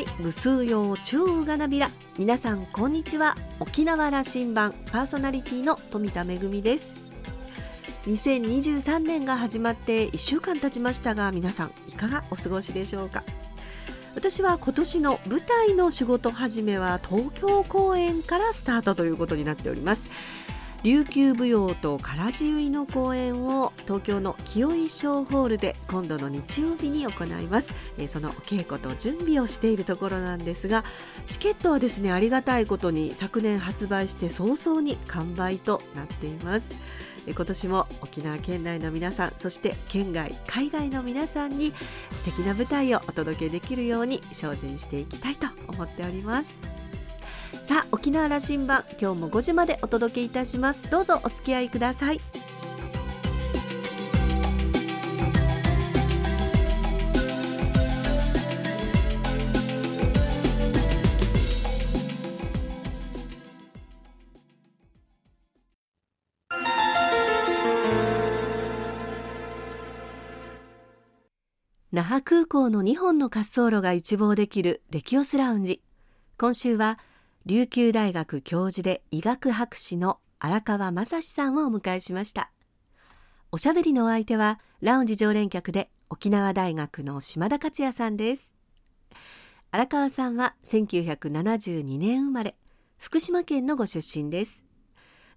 い無数用中がなびら。皆さんこんにちは。沖縄羅針盤パーソナリティの富田恵です。2023年が始まって1週間経ちましたが皆さんいかがお過ごしでしょうか？私は今年の舞台の仕事始めは東京公演からスタートということになっております。琉球舞踊と唐地結の公演を東京の清井小ホールで今度の日曜日に行います、えそのお稽古と準備をしているところなんですがチケットはですねありがたいことに昨年発売して早々に完売となっています。今年も沖縄県内の皆さんそして県外海外の皆さんに素敵な舞台をお届けできるように精進していきたいと思っております。さあ沖縄羅針盤今日も5時までお届けいたします。どうぞお付き合いください。那覇空港の2本の滑走路が一望できるレキオスラウンジ。今週は琉球大学教授で医学博士の荒川正史さんをお迎えしました。おしゃべりのお相手はラウンジ常連客で沖縄大学の島田克也さんです。荒川さんは1972年生まれ福島県のご出身です。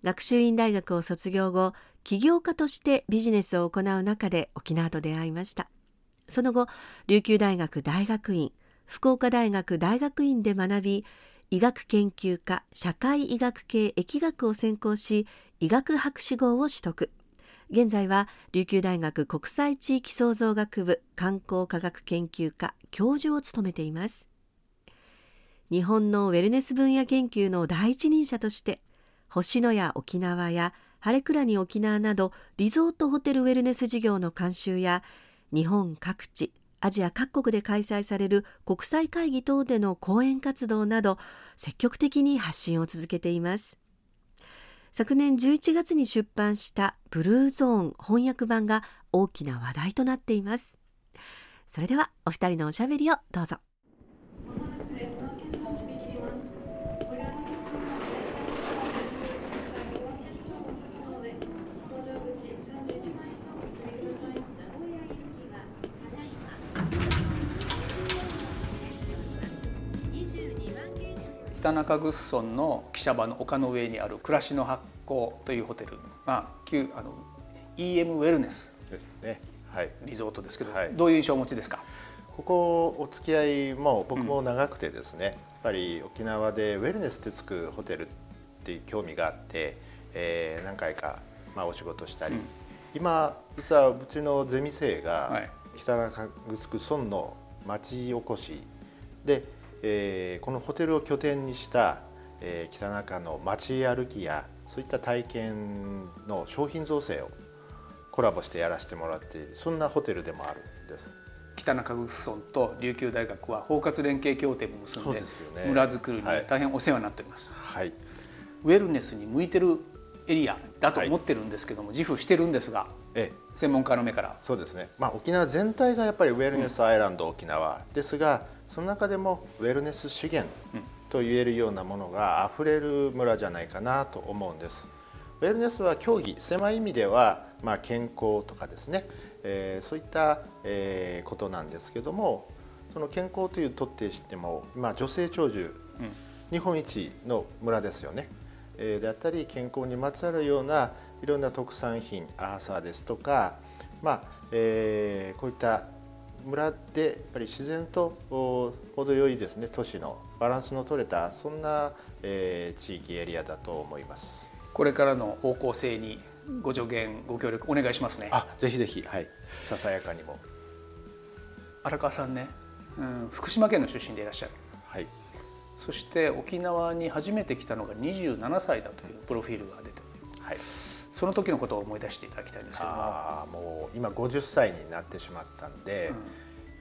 学習院大学を卒業後起業家としてビジネスを行う中で沖縄と出会いました。その後琉球大学大学院福岡大学大学院で学び医学研究科社会医学系疫学を専攻し医学博士号を取得。現在は琉球大学国際地域創造学部観光科学研究科教授を務めています。日本のウェルネス分野研究の第一人者として星野や沖縄や晴れ倉に沖縄などリゾートホテルウェルネス事業の監修や日本各地アジア各国で開催される国際会議等での講演活動など積極的に発信を続けています。昨年11月に出版したブルーゾーン翻訳版が大きな話題となっています。それではお二人のおしゃべりをどうぞ。北中城村の汽車場の丘の上にある暮らしの発酵というホテルまあ旧あの EM ウェルネスですね、はい、リゾートですけど、はい、どういう印象をお持ちですか？ここお付き合いも僕も長くてですね、うん、やっぱり沖縄でウェルネスってつくホテルっていう興味があって、えー、何回か、まあ、お仕事したり、うん、今実はうちのゼミ生が北中城村の町おこしでえー、このホテルを拠点にした、えー、北中の街歩きやそういった体験の商品造成をコラボしてやらせてもらっているそんなホテルでもあるんです。北中城村と琉球大学は包括連携協定も結んで、ね、村づくりに大変お世話になっております、はい、ウェルネスに向いてるエリアだと思ってるんですけども、はい、自負してるんですが、ええ、専門家の目から。そうですね、まあ、沖縄全体がやっぱりウェルネスアイランド、うん、沖縄。ですがその中でもウェルネス資源と言えるようなものがあふれる村じゃないかなと思うんです。ウェルネスは競技狭い意味では、まあ、健康とかですね、えー、そういった、えー、ことなんですけどもその健康というとってしても、まあ、女性長寿、うん、日本一の村ですよね。えー、であったり健康にまつわるようないろんな特産品アーサーですとか、まあえー、こういった村でやっぱり自然と程よいですね都市の。バランスの取れたそんな、えー、地域エリアだと思います。これからの方向性にご助言ご協力お願いしますね。あぜひぜひはい。ささやかにも。荒川さんね、うん、福島県の出身でいらっしゃる。はい。そして沖縄に初めて来たのが27歳だというプロフィールが出ております、はいその時のことを思い出していただきたいんですけども。あもう今50歳になってしまったんで、うん、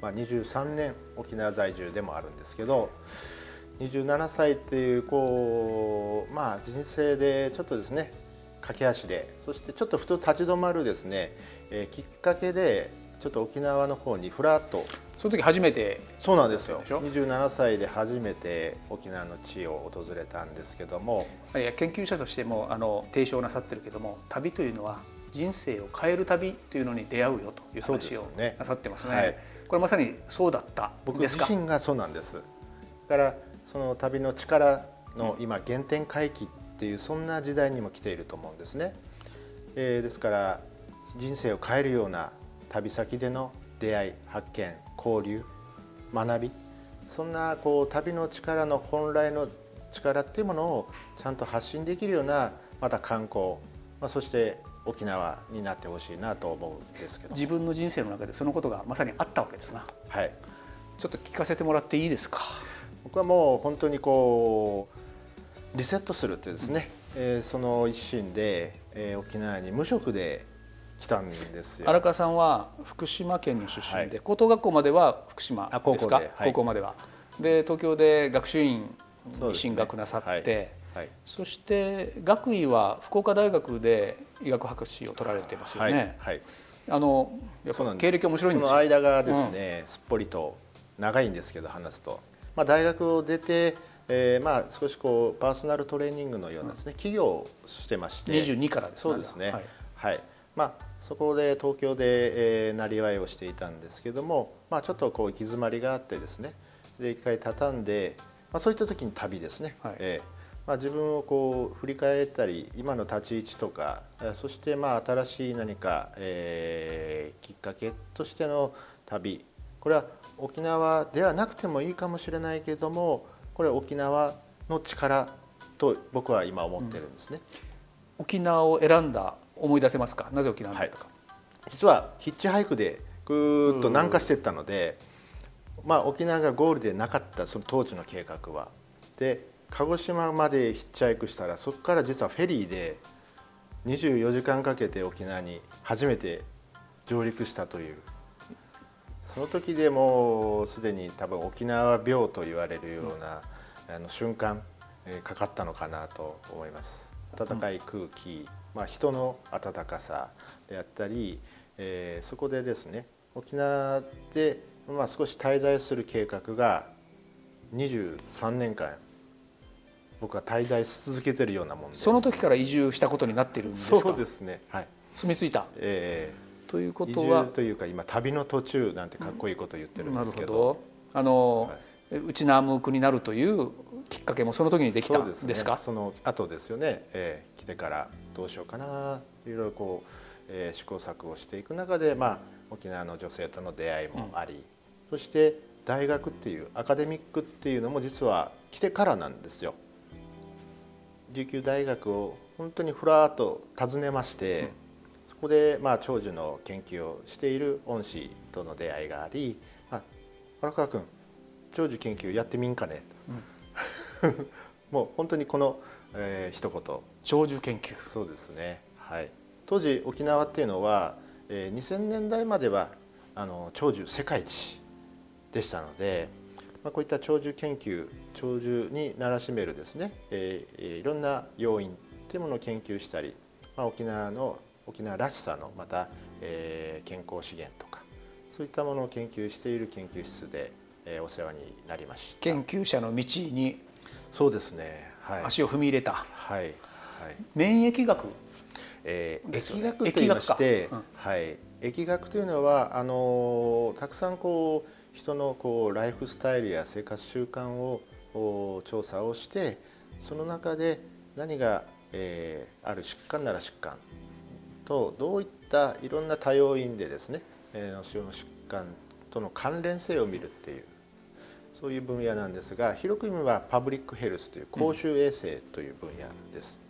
まあ、23年沖縄在住でもあるんですけど27歳っていうこうまあ人生でちょっとですね駆け足でそしてちょっとふと立ち止まるですね、えー、きっかけでちょっと沖縄の方にふらっと。その時初めて。そうなんですよ。27歳で初めて沖縄の地を訪れたんですけども。いや研究者としてもあの提唱なさってるけども旅というのは人生を変える旅というのに出会うよという話をなさってますね。すねはい、これまさにそうだった僕自身がそうなんです。だからその旅の力の今原点回帰っていうそんな時代にも来ていると思うんですね。えー、ですから人生を変えるような旅先での出会い発見交流学びそんなこう旅の力の本来の力っていうものをちゃんと発信できるようなまた観光、まあ、そして沖縄になってほしいなと思うんですけど。自分の人生の中でそのことがまさにあったわけですな。はい。ちょっと聞かせてもらっていいですか？僕はもう本当にこうリセットするってですね、うん、えー、その一心で、えー、沖縄に無職で来たんですよ。荒川さんは福島県の出身で、はい、高等学校までは福島ですか？高校までは。で東京で学習院に進学なさって、はい、そして学位は福岡大学で医学博士を取られてますよね。はい、あのやっぱ経歴面白いんですその間がですね、うん、すっぽりと長いんですけど話すと、まあ、大学を出て、えー、まあ少しこうパーソナルトレーニングのようなですね、うん、企業をしてまして。22からですねそうですね。はい、はい、まあそこで東京で、えー、なりわいをしていたんですけども、まあ、ちょっとこう行き詰まりがあってですねで一回畳んで、まあ、そういった時に旅ですね、はい、えー、まあ、自分をこう振り返ったり今の立ち位置とかそしてまあ新しい何か、えー、きっかけとしての旅。これは沖縄ではなくてもいいかもしれないけれどもこれは沖縄の力と僕は今思ってるんですね。うん、沖縄を選んだ思い出せますか？なぜ沖縄だったか、はい、実はヒッチハイクでぐーっと南下していったので、まあ、沖縄がゴールでなかったその当時の計画は。で鹿児島までヒッチハイクしたらそこから実はフェリーで24時間かけて沖縄に初めて上陸したという。その時でもうすでに多分沖縄病と言われるような、あの瞬間、えかかったのかなと思います。暖かい空気、まあ、人の温かさであったり、えー、そこでですね沖縄で、まあ、少し滞在する計画が23年間僕は滞在し続けてるようなもんで。その時から移住したことになってるんですか？そうですね。はい。住み着いた、えー、ということは？というか今旅の途中なんてかっこいいこと言ってるんですけど,、ど。あの、はい、内縄ムークになるというきっかけもその時にできたんですか？そ、ね,、の後ですよね、えー、来てからどうしようかな。いろいろこう、えー、試行錯誤していく中で、まあ、沖縄の女性との出会いもあり、うん、そして大学っていうアカデミックっていうのも実は来てからなんですよ。琉球大学を本当にふらっと訪ねまして、うん、そこでまあ長寿の研究をしている恩師との出会いがあり「あ荒川君長寿研究やってみんかね」と、うん、もう本当にこの、えー、一言。長寿研究。そうですね。はい。当時沖縄っていうのは、えー、2000年代まではあの長寿世界一でしたのでまあ、こういった長寿研究長寿にならしめるですね、えー、いろんな要因というものを研究したり、まあ、沖縄の沖縄らしさのまた、えー、健康資源とかそういったものを研究している研究室で、えー、お世話になりました。研究者の道にそうですね、はい、足を踏み入れた、はい。はい、免疫学。えー、疫学といいまして、うん、はい、疫学というのはあのたくさんこう人のこうライフスタイルや生活習慣を調査をしてその中で何が、えー、ある疾患なら疾患とどういったいろんな多要因でですね、えー、の疾患との関連性を見るっていうそういう分野なんですが広く言えばパブリックヘルスという公衆衛生という分野です。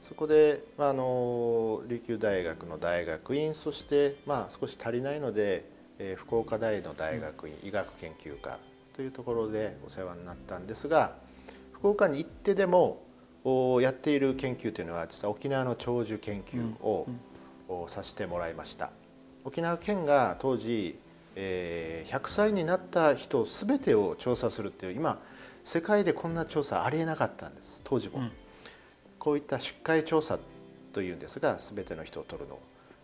うん、そこで、まあ、あの琉球大学の大学院そして、まあ、少し足りないのでえー、福岡大の大学院医学研究科というところでお世話になったんですが福岡に行ってでもやっている研究というのは実は沖縄の長寿研究を、させてもらいました沖縄県が当時、えー、100歳になった人全てを調査するっていう今世界でこんな調査ありえなかったんです当時も、うん、こういった出会調査というんですが全ての人を取るの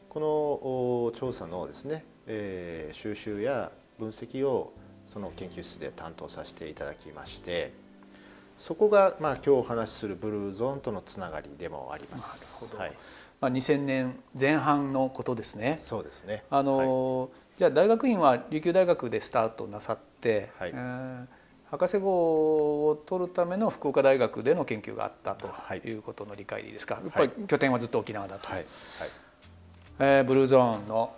この調査のですね、えー、収集や分析をその研究室で担当させていただきましてそこがまあ今日お話しするブルーゾーンとのつながりでもあります。はい。まあ、2000年前半のことですね。そうですね。あの、はい、じゃあ大学院は琉球大学でスタートなさって、はい。えー、博士号を取るための福岡大学での研究があったとい。うことの理解でいいですか、はい、やっぱり拠点はずっと沖縄だと、はい。はい。えー、ブルーゾーンの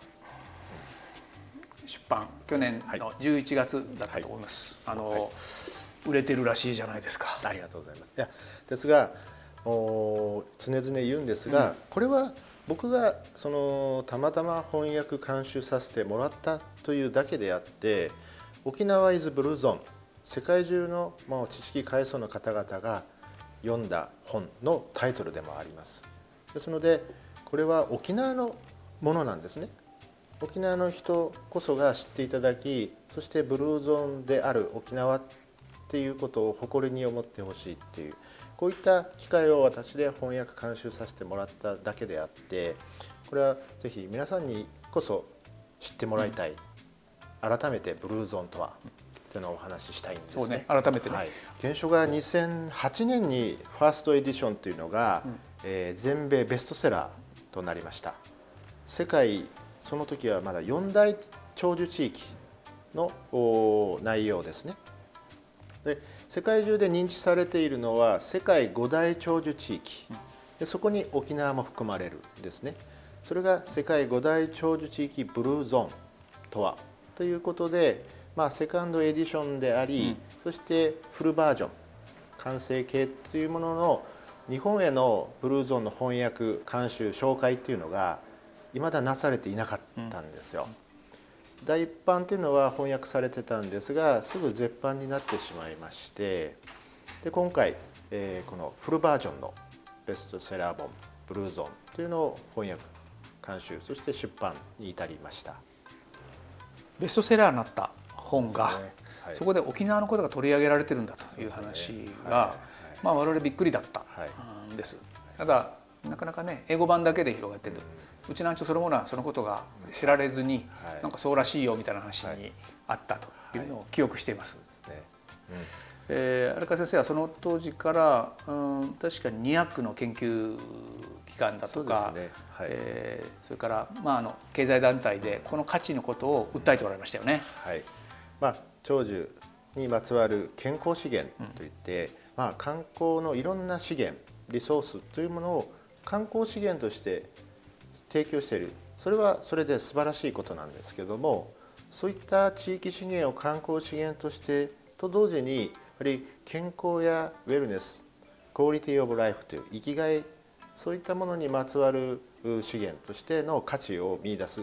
出版去年の11月だったと思います、あの、売れてるらしいじゃないですか。ありがとうございます。いやですがお常々言うんですが、うん、これは僕がそのたまたま翻訳監修させてもらったというだけであって沖縄イズブルーゾーン世界中のもう知識階層の方々が読んだ本のタイトルでもあります。ですのでこれは沖縄のものなんですね。沖縄の人こそが知っていただきそしてブルーゾーンである沖縄っていうことを誇りに思ってほしいっていうこういった機会を私で翻訳監修させてもらっただけであってこれはぜひ皆さんにこそ知ってもらいたい、うん、改めてブルーゾーンとはというのをお話ししたいんですね。ね改めてね、はい、原書が2008年にファーストエディションというのが、うん、えー、全米ベストセラーとなりました。世界その時はまだ4大長寿地域の内容ですね。で世界中で認知されているのは世界5大長寿地域。でそこに沖縄も含まれるんですね。それが世界5大長寿地域ブルーゾーンとは。ということで、まあ、セカンドエディションであり、うん、そしてフルバージョン。完成形というものの日本へのブルーゾーンの翻訳監修紹介っていうのがいまだなされていなかったんですよ。うん第一版というのは翻訳されてたんですがすぐ絶版になってしまいましてで今回、えー、このフルバージョンのベストセラー本「ブルーゾーン」というのを翻訳監修そして出版に至りました。ベストセラーになった本が、ね。はい、そこで沖縄のことが取り上げられてるんだという話が、まあ、我々びっくりだったんです。ただなかなかね英語版だけで広がってる、うちなんちゅそのものはそのことが知られずに、はい、なんかそうらしいよみたいな話にあったというのを記憶しています。えー、荒川先生はその当時から、うん、確かに200の研究機関だとかそ,、ね。はい。えー、それから、まあ、あの経済団体でこの価値のことを訴えておられましたよね。はい。まあ、長寿にまつわる健康資源といって、うん、まあ、観光のいろんな資源リソースというものを観光資源として提供している。それはそれで素晴らしいことなんですけどもそういった地域資源を観光資源としてと同時にやはり健康やウェルネスクオリティオブライフという生きがいそういったものにまつわる資源としての価値を見出す。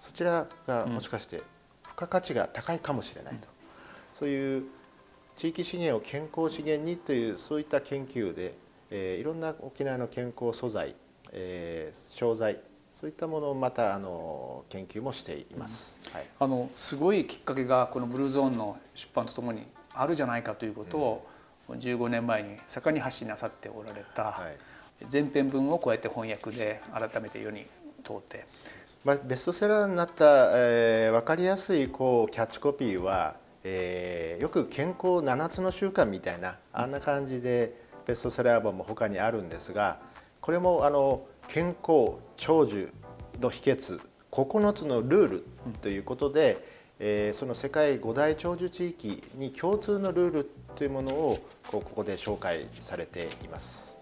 そちらがもしかして付加価値が高いかもしれないと、そういう地域資源を健康資源にというそういった研究でえー、いろんな沖縄の健康素材、えー、商材そういったものをまたあの研究もしています、うん、はい、あのすごいきっかけがこのブルーゾーンの出版とともにあるじゃないかということを、うん、15年前に盛んに発信なさっておられた、はい、前編文をこうやって翻訳で改めて世に通って。まあ、ベストセラーになった、えー、分かりやすいこうキャッチコピーは、えー、よく健康7つの習慣みたいなあんな感じでベストセラー本も他にあるんですがこれもあの健康長寿の秘訣9つのルールということで、えー、その世界五大長寿地域に共通のルールというものをこうここで紹介されています。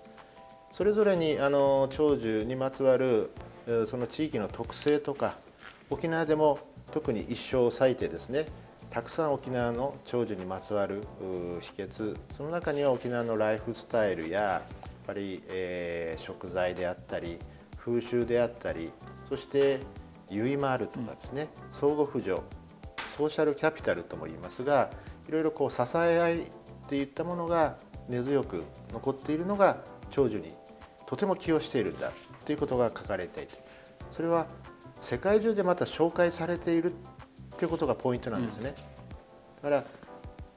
それぞれにあの長寿にまつわるその地域の特性とか沖縄でも特に一生を割いてですねたくさん沖縄の長寿にまつわる秘訣その中には沖縄のライフスタイルやぱり、えー、食材であったり風習であったりそして結い回るとかですね、うん、相互扶助。ソーシャルキャピタルとも言いますがいろいろこう支え合いっていったものが根強く残っているのが長寿にとても寄与しているんだということが書かれていてそれは世界中でまた紹介されているっていうことがポイントなんですね。だから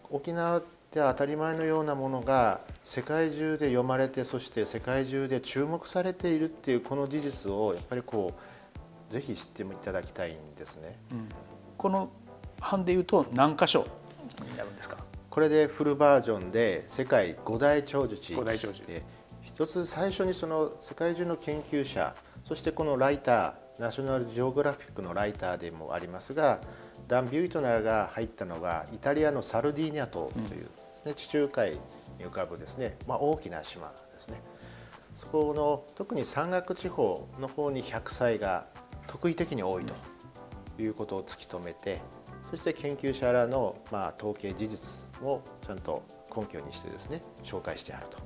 沖縄っで当たり前のようなものが世界中で読まれてそして世界中で注目されているっていうこの事実をやっぱりこうぜひ知っていただきたいんですね。うん、この版でいうと何箇所？になるんですかこれでフルバージョンで世界五大長寿地。五大長寿。で一つ最初にその世界中の研究者そしてこのライターナショナルジオグラフィックのライターでもありますがダン・ビュートナーが入ったのがイタリアのサルディーニャ島という、うん、地中海に浮かぶですね、まあ、大きな島ですねそこの特に山岳地方の方に100歳が特異的に多いということを突き止めてそして研究者らのまあ統計事実をちゃんと根拠にしてですね紹介してあると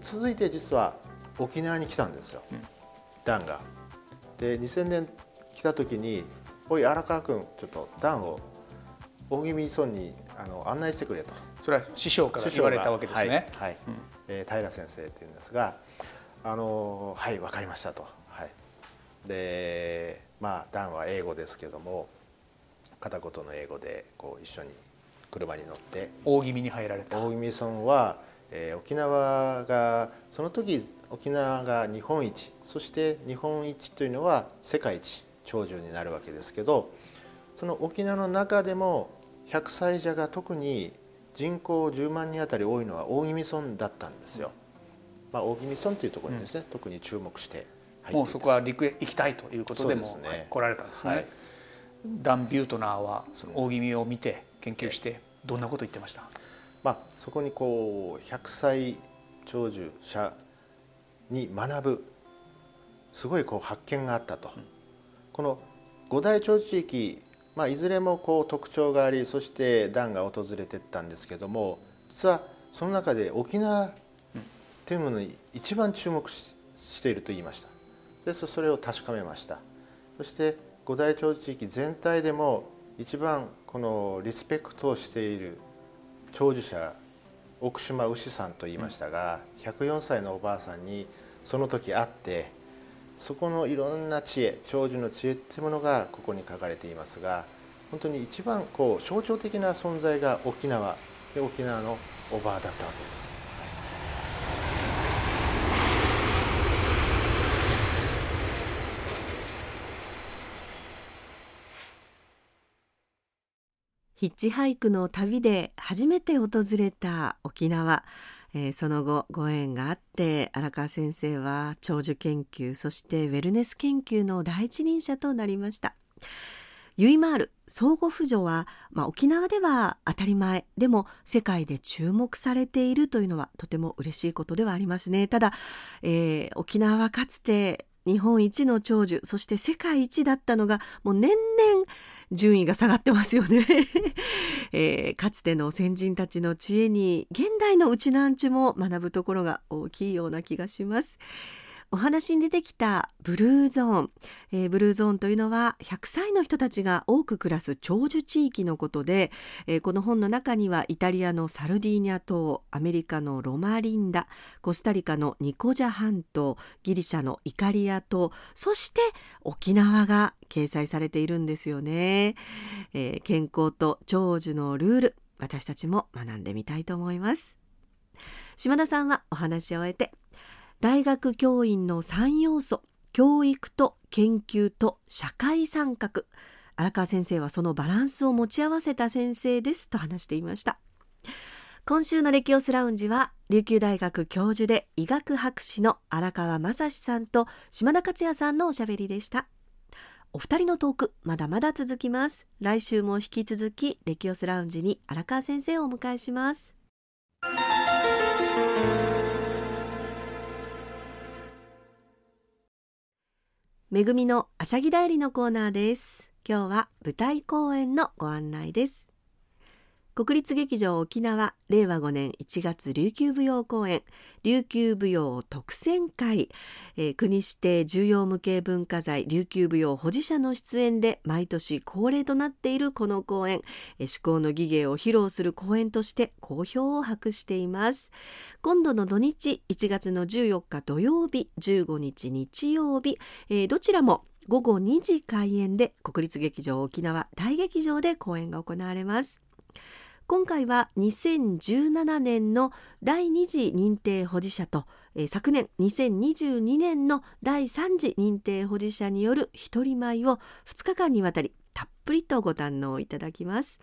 続いて実は沖縄に来たんですよ、うん、ダンが。で2000年来た時に「おい荒川君ちょっとダンを大宜味村にあの案内してくれ」と。それは師匠から言われたわけですね。はい、はい、うん、えー、平先生っていうんですが「あのはい分かりましたと」はい、でまあダンは英語ですけども片言の英語でこう一緒に車に乗って。大宜味に入られた。大宜味村は、えー、沖縄がその時沖縄が日本一。そして日本一というのは世界一長寿になるわけですけどその沖縄の中でも100歳者が特に人口10万人あたり多いのは大宜味村だったんですよ。まあ、大宜味村というところにですね、うん、特に注目してもうそこは陸へ行きたいということでも来られたんですね。はい、ダン・ビュートナーはその大宜味を見て研究してどんなこと言ってました、まあ、そこにこう100歳長寿者に学ぶすごいこう発見があったと、うん、この五大長寿地域、まあ、いずれもこう特徴がありそしてダンが訪れてったんですけども実はその中で沖縄というものに一番注目していると言いました。でそれを確かめました。そして五大長寿地域全体でも一番このリスペクトをしている長寿者奥島牛さんと言いましたが104歳のおばあさんにその時会ってそこのいろんな知恵長寿の知恵っていうものがここに書かれていますが本当に一番こう象徴的な存在が沖縄で沖縄のおばあだったわけです。ヒッチハイクの旅で初めて訪れた沖縄、えー、その後ご縁があって荒川先生は長寿研究そしてウェルネス研究の第一人者となりました。ユイマール相互扶助は、まあ、沖縄では当たり前でも世界で注目されているというのはとても嬉しいことではありますね。ただ、えー、沖縄はかつて日本一の長寿そして世界一だったのがもう年々順位が下がってますよね、えー、かつての先人たちの知恵に現代のうちなんちも学ぶところが大きいような気がします。お話に出てきたブルーゾーン、えー、ブルーゾーンというのは100歳の人たちが多く暮らす長寿地域のことで、えー、この本の中にはイタリアのサルディーニャ島アメリカのロマリンダコスタリカのニコジャ半島ギリシャのイカリア島そして沖縄が掲載されているんですよね、えー、健康と長寿のルール私たちも学んでみたいと思います。島田さんはお話を終えて大学教員の3要素教育と研究と社会参画。荒川先生はそのバランスを持ち合わせた先生ですと話していました。今週のレキオスラウンジは琉球大学教授で医学博士の荒川正史さんと島田克也さんのおしゃべりでした。お二人のトークまだまだ続きます。来週も引き続きレキオスラウンジに荒川先生をお迎えします。めぐみのあしゃぎだよりのコーナーです。今日は舞台公演のご案内です。国立劇場沖縄令和5年1月琉球舞踊公演琉球舞踊特選会、えー、国指定重要無形文化財琉球舞踊保持者の出演で毎年恒例となっているこの公演、えー、の技芸を披露する公演として好評を博しています。今度の土日1月の14日土曜日15日日曜日、えー、どちらも午後2時開演で国立劇場沖縄大劇場で公演が行われます。今回は2017年の第2次認定保持者と、えー、昨年2022年の第3次認定保持者による一人舞を2日間にわたりたっぷりとご堪能いただきます。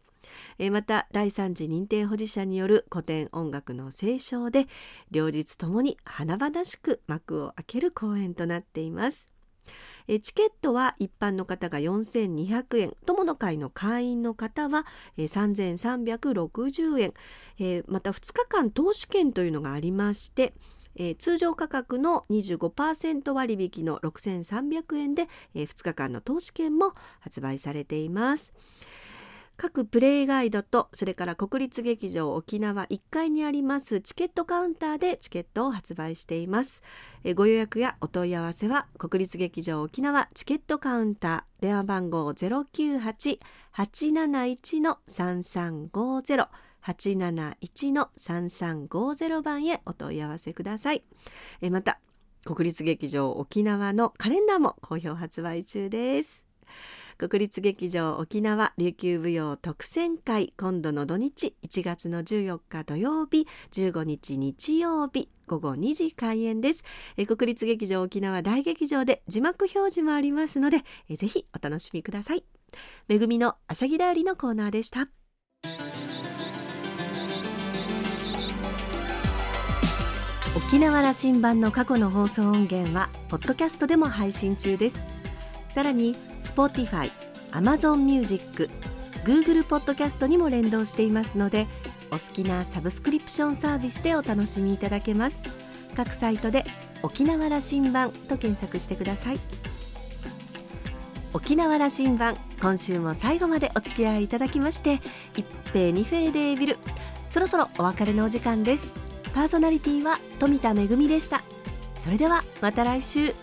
えー、また第3次認定保持者による古典音楽の斉唱で両日ともに華々しく幕を開ける公演となっています。えチケットは一般の方が4200円友の会の会員の方は、え3360円、えまた2日間投資券というのがありましてえ、通常価格の25%割引の6300円で、え、2日間の投資券も発売されています。各プレイガイドとそれから国立劇場沖縄1階にありますチケットカウンターでチケットを発売しています。ご予約やお問い合わせは国立劇場沖縄チケットカウンター電話番号098-871-3350 871-3350番へお問い合わせください。えまた国立劇場沖縄のカレンダーも好評発売中です。国立劇場沖縄琉球舞踊特選会今度の土日1月の14日土曜日15日日曜日午後2時開演です。え国立劇場沖縄大劇場で字幕表示もありますのでえぜひお楽しみください。めぐみのあしゃぎだよりのコーナーでした。沖縄羅針盤の過去の放送音源はポッドキャストでも配信中です。さらに Spotify、Amazon Music、Google Podcast にも連動していますのでお好きなサブスクリプションサービスでお楽しみいただけます。各サイトで沖縄羅針盤と検索してください。沖縄羅針盤今週も最後までお付き合いいただきまして一平二平デービル。そろそろお別れのお時間です。パーソナリティは富田恵でした。それではまた来週。